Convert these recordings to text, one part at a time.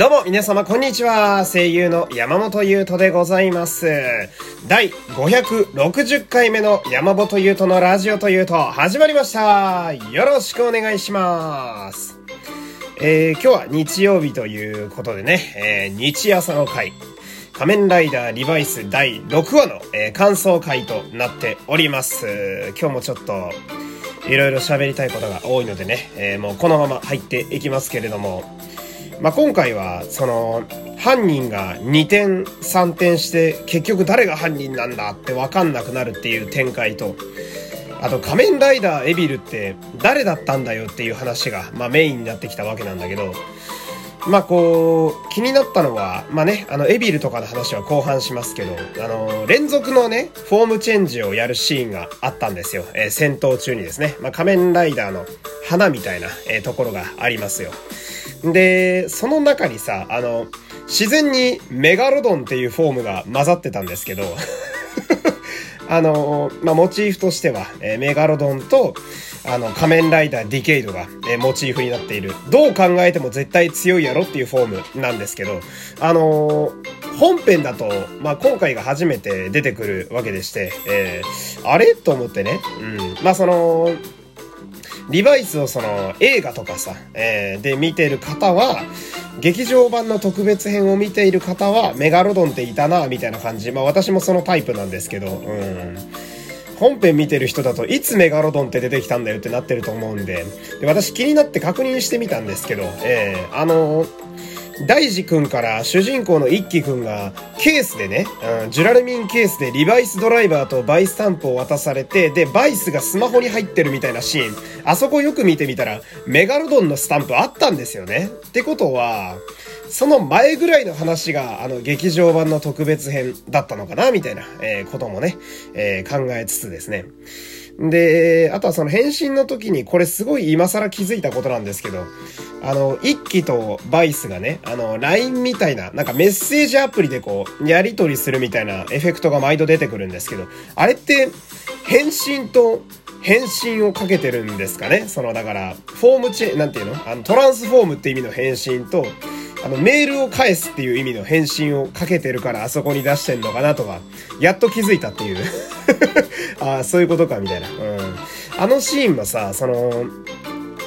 どうも皆様こんにちは。声優の山本優斗でございます。第560回目の山本優斗のラジオというと始まりました。よろしくお願いします。えー、今日は日曜日ということでね、えー、日朝の回。仮面ライダーリバイス第6話の、えー、感想回となっております。今日もちょっと、いろいろ喋りたいことが多いのでね、え、もうこのまま入っていきますけれども、まあ、今回は、その、犯人が2点、3点して、結局誰が犯人なんだってわかんなくなるっていう展開と、あと仮面ライダーエビルって誰だったんだよっていう話が、まあ、メインになってきたわけなんだけど、まあこう、気になったのは、まあね、あの、エビルとかの話は後半しますけど、あの、連続のね、フォームチェンジをやるシーンがあったんですよ。え戦闘中にですね。まあ仮面ライダーの花みたいな、えところがありますよ。で、その中にさ、あの、自然にメガロドンっていうフォームが混ざってたんですけど、あの、まあ、モチーフとしては、えーメガロドンと、あの、仮面ライダーディケイドが、えーモチーフになっている。どう考えても絶対強いやろっていうフォームなんですけど、あの本編だと、まあ、今回が初めて出てくるわけでして、えーあれ？と思ってね、うん。まあ、その、リバイスをその映画とかさ、えーで見てる方は、劇場版の特別編を見ている方は、メガロドンっていたな、みたいな感じ。まあ私もそのタイプなんですけど、うん。本編見てる人だといつメガロドンって出てきたんだよってなってると思うんで、で私気になって確認してみたんですけど、えーあの大治くんから主人公の一輝くんがケースでね、うん、ジュラルミンケースでリバイスドライバーとバイスタンプを渡されて、で、バイスがスマホに入ってるみたいなシーン、あそこよく見てみたら、メガロドンのスタンプあったんですよね。ってことは、その前ぐらいの話が、あの、劇場版の特別編だったのかな、みたいな、えーこともね、えー考えつつですね。で、あとはその返信の時に、これすごい今更気づいたことなんですけど、あの、一期とバイスがね、あの、LINE みたいな、なんかメッセージアプリでこう、やり取りするみたいなエフェクトが毎度出てくるんですけど、あれって、返信と、返信をかけてるんですかね？その、だから、フォームチェ、なんていうの？あの、トランスフォームって意味の返信と、あの、メールを返すっていう意味の返信をかけてるからあそこに出してんのかなとか、やっと気づいたっていう。ああ、そういうことか、みたいな。うん。あのシーンもさ、その、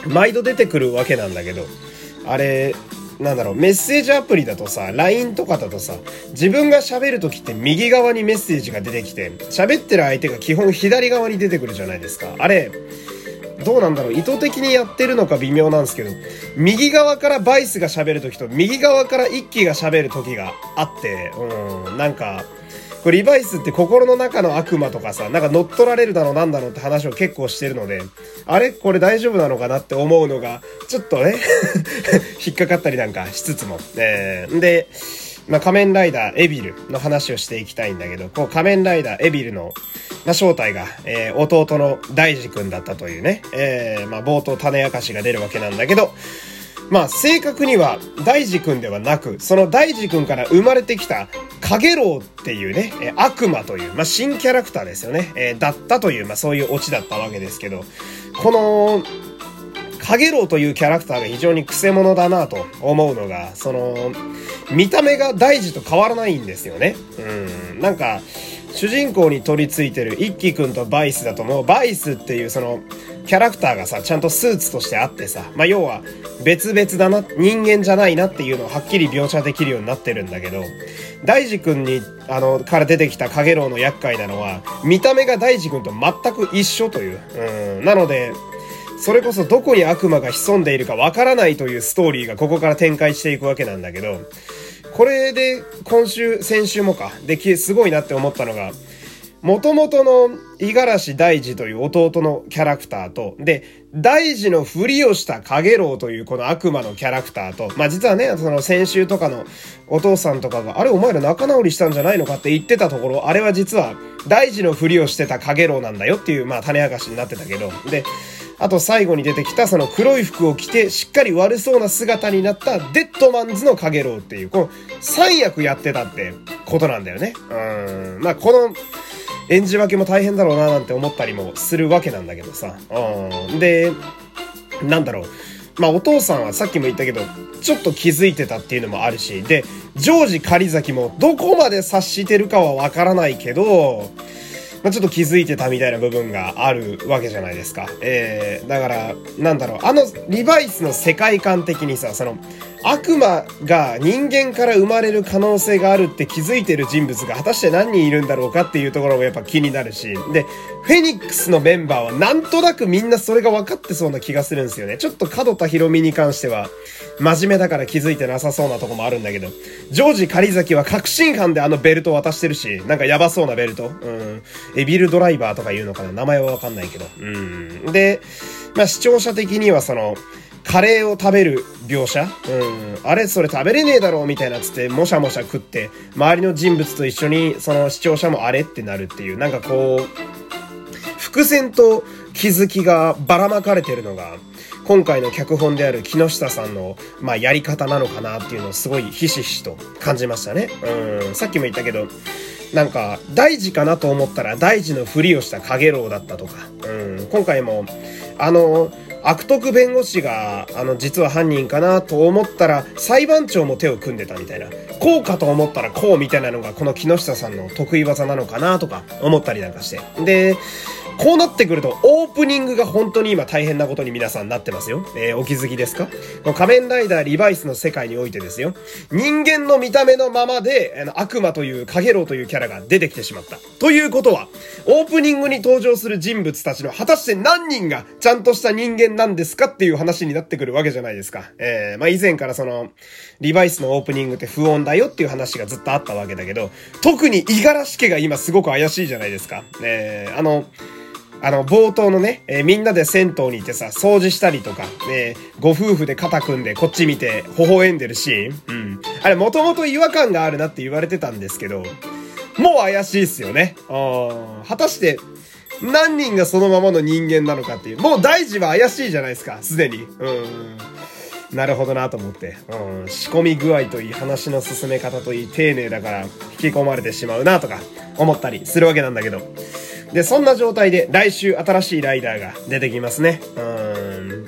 毎度出てくるわけなんだけど、あれ、なんだろう、メッセージアプリだとさ、LINE とかだとさ、自分が喋るときって右側にメッセージが出てきて、喋ってる相手が基本左側に出てくるじゃないですか。あれ、どうなんだろう？意図的にやってるのか微妙なんですけど、右側からバイスが喋るときと、右側から一気が喋るときがあって、うん、なんか、これリバイスって心の中の悪魔とかさ、なんか乗っ取られるだのなんだのって話を結構してるので、あれ？これ大丈夫なのかなって思うのが、ちょっとね、引っかかったりなんかしつつも。えー、で、まあ、仮面ライダーエビルの話をしていきたいんだけど、こう仮面ライダーエビルの、まあ、正体が、えー弟の大治くんだったというね、えーまあ、冒頭種明かしが出るわけなんだけど、まあ、正確には大治くんではなく、その大治くんから生まれてきた、カゲロウっていうね、悪魔という、まあ、新キャラクターですよね、えーだったという、まあ、そういうオチだったわけですけど、この、カゲロウというキャラクターが非常にクセ者だなと思うのが、その、見た目が大事と変わらないんですよね。うん。なんか、主人公に取り付いてる一輝くんとバイスだともうバイスっていうそのキャラクターがさ、ちゃんとスーツとしてあってさ、まあ、要は別々だな、人間じゃないなっていうのをはっきり描写できるようになってるんだけど、大治くんに、あの、から出てきたカゲロウの厄介なのは、見た目が大治くんと全く一緒という。うん。なので、それこそどこに悪魔が潜んでいるかわからないというストーリーがここから展開していくわけなんだけど、これで今週、先週もか、で、すごいなって思ったのが、元々の五十嵐大治という弟のキャラクターと、で、大治のふりをした影郎というこの悪魔のキャラクターと、まあ実はね、その先週とかのお父さんとかが、あれお前ら仲直りしたんじゃないのかって言ってたところ、あれは実は大治のふりをしてた影郎なんだよっていう、まあ種明かしになってたけど、で、あと最後に出てきたその黒い服を着てしっかり悪そうな姿になったデッドマンズのカゲロウっていう、この三役やってたってことなんだよね。うん。まあこの演じ分けも大変だろうななんて思ったりもするわけなんだけどさ。うん。で、なんだろう。まあお父さんはさっきも言ったけど、ちょっと気づいてたっていうのもあるし、で、ジョージ狩崎もどこまで察してるかはわからないけど、まあ、ちょっと気づいてたみたいな部分があるわけじゃないですか。えー、だから、なんだろう、あの、リバイスの世界観的にさ、その、悪魔が人間から生まれる可能性があるって気づいてる人物が果たして何人いるんだろうかっていうところもやっぱ気になるし。で、フェニックスのメンバーはなんとなくみんなそれが分かってそうな気がするんですよね。ちょっと角田博美に関しては、真面目だから気づいてなさそうなとこもあるんだけど、ジョージ・カリザキは確信犯であのベルト渡してるし、なんかやばそうなベルト。うん。エビルドライバーとか言うのかな名前はわかんないけど。うん。で、まあ視聴者的にはその、カレーを食べる描写？うん。あれそれ食べれねえだろうみたいなつって、もしゃもしゃ食って、周りの人物と一緒に、その視聴者もあれってなるっていう、なんかこう、伏線と気づきがばらまかれてるのが、今回の脚本である木下さんの、まあ、やり方なのかなっていうのをすごいひしひしと感じましたね。うん。さっきも言ったけど、なんか、大事かなと思ったら大事のふりをした影郎だったとか、うん。今回も、あの、悪徳弁護士が、あの、実は犯人かなと思ったら、裁判長も手を組んでたみたいな。こうかと思ったらこうみたいなのが、この木下さんの得意技なのかなとか思ったりなんかして。で、こうなってくると、オープニングが本当に今大変なことに皆さんなってますよ。えー、お気づきですか？仮面ライダーリバイスの世界においてですよ。人間の見た目のままで、あの、悪魔という、影郎というキャラが出てきてしまった。ということは、オープニングに登場する人物たちの果たして何人がちゃんとした人間なんですかっていう話になってくるわけじゃないですか。えー、まあ、以前からその、リバイスのオープニングって不穏だよっていう話がずっとあったわけだけど、特に五十嵐家が今すごく怪しいじゃないですか。えー、あの、あの、冒頭のね、えー、みんなで銭湯に行ってさ、掃除したりとか、えー、ご夫婦で肩組んでこっち見て微笑んでるシーンうん。あれ、もともと違和感があるなって言われてたんですけど、もう怪しいっすよね。あ果たして、何人がそのままの人間なのかっていう。もう大事は怪しいじゃないですか、すでに。うん。なるほどなと思って。うん。仕込み具合といい、話の進め方といい、丁寧だから引き込まれてしまうなとか思ったりするわけなんだけど。で、そんな状態で来週新しいライダーが出てきますね。うん。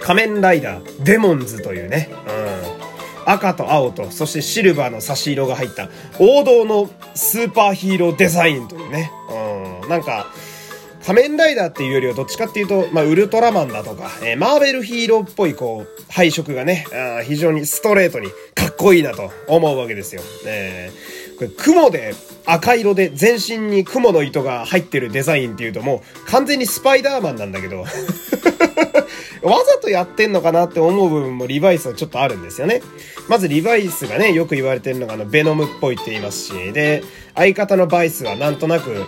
仮面ライダー、デモンズというね。うん。赤と青と、そしてシルバーの差し色が入った王道のスーパーヒーローデザインというね。うん。なんか、仮面ライダーっていうよりはどっちかっていうと、まあ、ウルトラマンだとか、えー、マーベルヒーローっぽいこう、配色がね、あ非常にストレートにかっこいいなと思うわけですよ。えー、これ雲で赤色で全身に雲の糸が入ってるデザインっていうともう完全にスパイダーマンなんだけど わざとやってんのかなって思う部分もリバイスはちょっとあるんですよね。まずリバイスがね、よく言われてるのがあの、ベノムっぽいって言いますし、で、相方のバイスはなんとなく、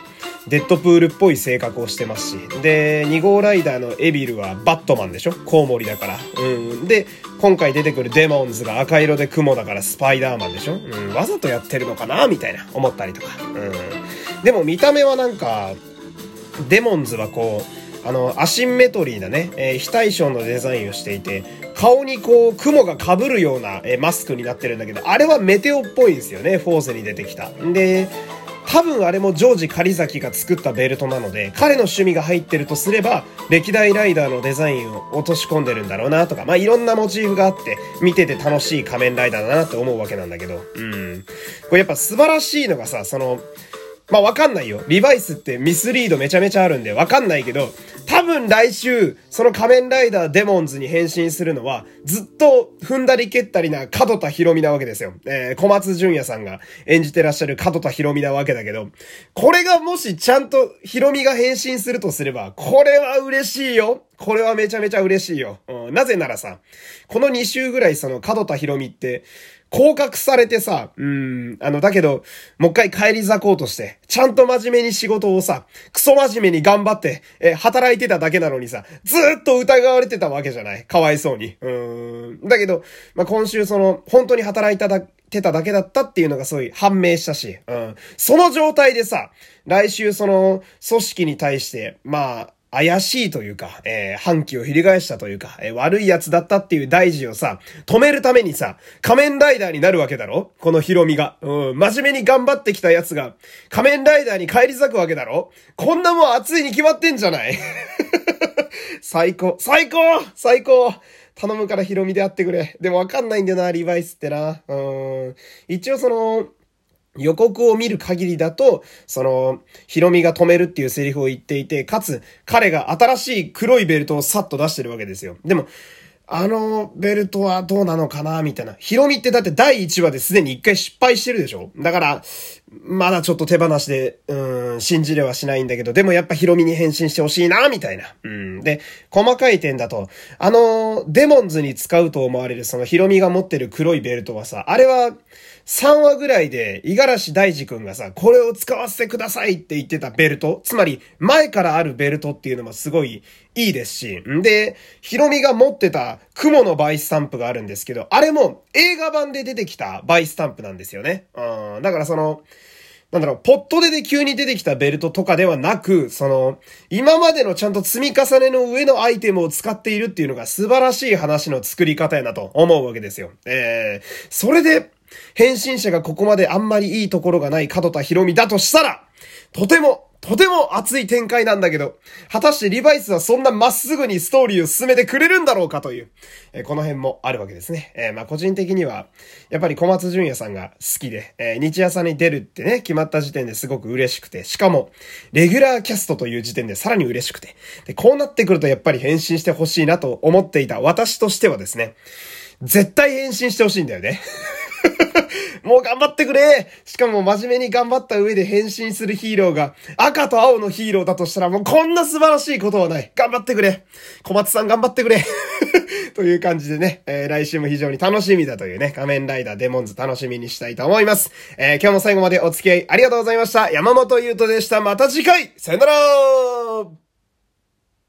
デッドプールっぽい性格をしてますし。で、2号ライダーのエビルはバットマンでしょ？コウモリだから。うん。で、今回出てくるデモンズが赤色で雲だからスパイダーマンでしょ？うん。わざとやってるのかな？みたいな思ったりとか。うん。でも見た目はなんか、デモンズはこう、あの、アシンメトリーなね、えー、非対称のデザインをしていて、顔にこう、雲が被るような、えー、マスクになってるんだけど、あれはメテオっぽいんですよね、フォーゼに出てきた。で、多分あれもジョージ狩崎が作ったベルトなので、彼の趣味が入ってるとすれば、歴代ライダーのデザインを落とし込んでるんだろうなとか、まあ、いろんなモチーフがあって、見てて楽しい仮面ライダーだなって思うわけなんだけど、うん。これやっぱ素晴らしいのがさ、その、まあ、わかんないよ。リバイスってミスリードめちゃめちゃあるんでわかんないけど、多分来週、その仮面ライダーデモンズに変身するのは、ずっと踏んだり蹴ったりな角田博美なわけですよ。えー、小松淳也さんが演じてらっしゃる角田博美なわけだけど、これがもしちゃんと博美が変身するとすれば、これは嬉しいよ。これはめちゃめちゃ嬉しいよ。うん、なぜならさ、この2週ぐらいその角田博美って、降格されてさ、うん、あの、だけど、もう一回帰り咲こうとして、ちゃんと真面目に仕事をさ、クソ真面目に頑張って、え働いてただけなのにさ、ずっと疑われてたわけじゃない？かわいそうに。うん。だけど、まあ、今週その、本当に働いただ、てただけだったっていうのがすごい判明したし、うん。その状態でさ、来週その、組織に対して、まあ、怪しいというか、えー、反旗を翻したというか、えー、悪い奴だったっていう大事をさ、止めるためにさ、仮面ライダーになるわけだろ？このヒロミが。うん、真面目に頑張ってきた奴が、仮面ライダーに帰り咲くわけだろ？こんなもん熱いに決まってんじゃない？最高最高最高頼むからヒロミであってくれ。でもわかんないんだよな、リバイスってな。うん。一応その、予告を見る限りだと、その、ヒロミが止めるっていうセリフを言っていて、かつ、彼が新しい黒いベルトをさっと出してるわけですよ。でも、あのベルトはどうなのかなみたいな。ヒロミってだって第1話ですでに一回失敗してるでしょ？だから、まだちょっと手放しで、うん、信じれはしないんだけど、でもやっぱヒロミに変身してほしいなみたいな。うん。で、細かい点だと、あの、デモンズに使うと思われるそのヒロミが持ってる黒いベルトはさ、あれは、3話ぐらいで、五十嵐大二くんがさ、これを使わせてくださいって言ってたベルト、つまり、前からあるベルトっていうのもすごいいいですし、ん？で、ヒロミが持ってた蜘蛛のバイスタンプがあるんですけど、あれも映画版で出てきたバイスタンプなんですよね。うん、だからその、なんだろう、ポッと出で急に出てきたベルトとかではなく、その、今までのちゃんと積み重ねの上のアイテムを使っているっていうのが素晴らしい話の作り方やなと思うわけですよ。えー、それで、変身者がここまであんまりいいところがない角田博美だとしたら、とても、とても熱い展開なんだけど、果たしてリバイスはそんなまっすぐにストーリーを進めてくれるんだろうかという、えー、この辺もあるわけですね。えー、まあ個人的には、やっぱり小松淳也さんが好きで、えー、日朝に出るってね、決まった時点ですごく嬉しくて、しかも、レギュラーキャストという時点でさらに嬉しくて、で、こうなってくるとやっぱり変身してほしいなと思っていた私としてはですね、絶対変身してほしいんだよね。もう頑張ってくれしかも真面目に頑張った上で変身するヒーローが赤と青のヒーローだとしたらもうこんな素晴らしいことはない。頑張ってくれ小松さん頑張ってくれ という感じでね、えー、来週も非常に楽しみだというね、仮面ライダーデモンズ楽しみにしたいと思います。えー、今日も最後までお付き合いありがとうございました。山本優斗でした。また次回さよなら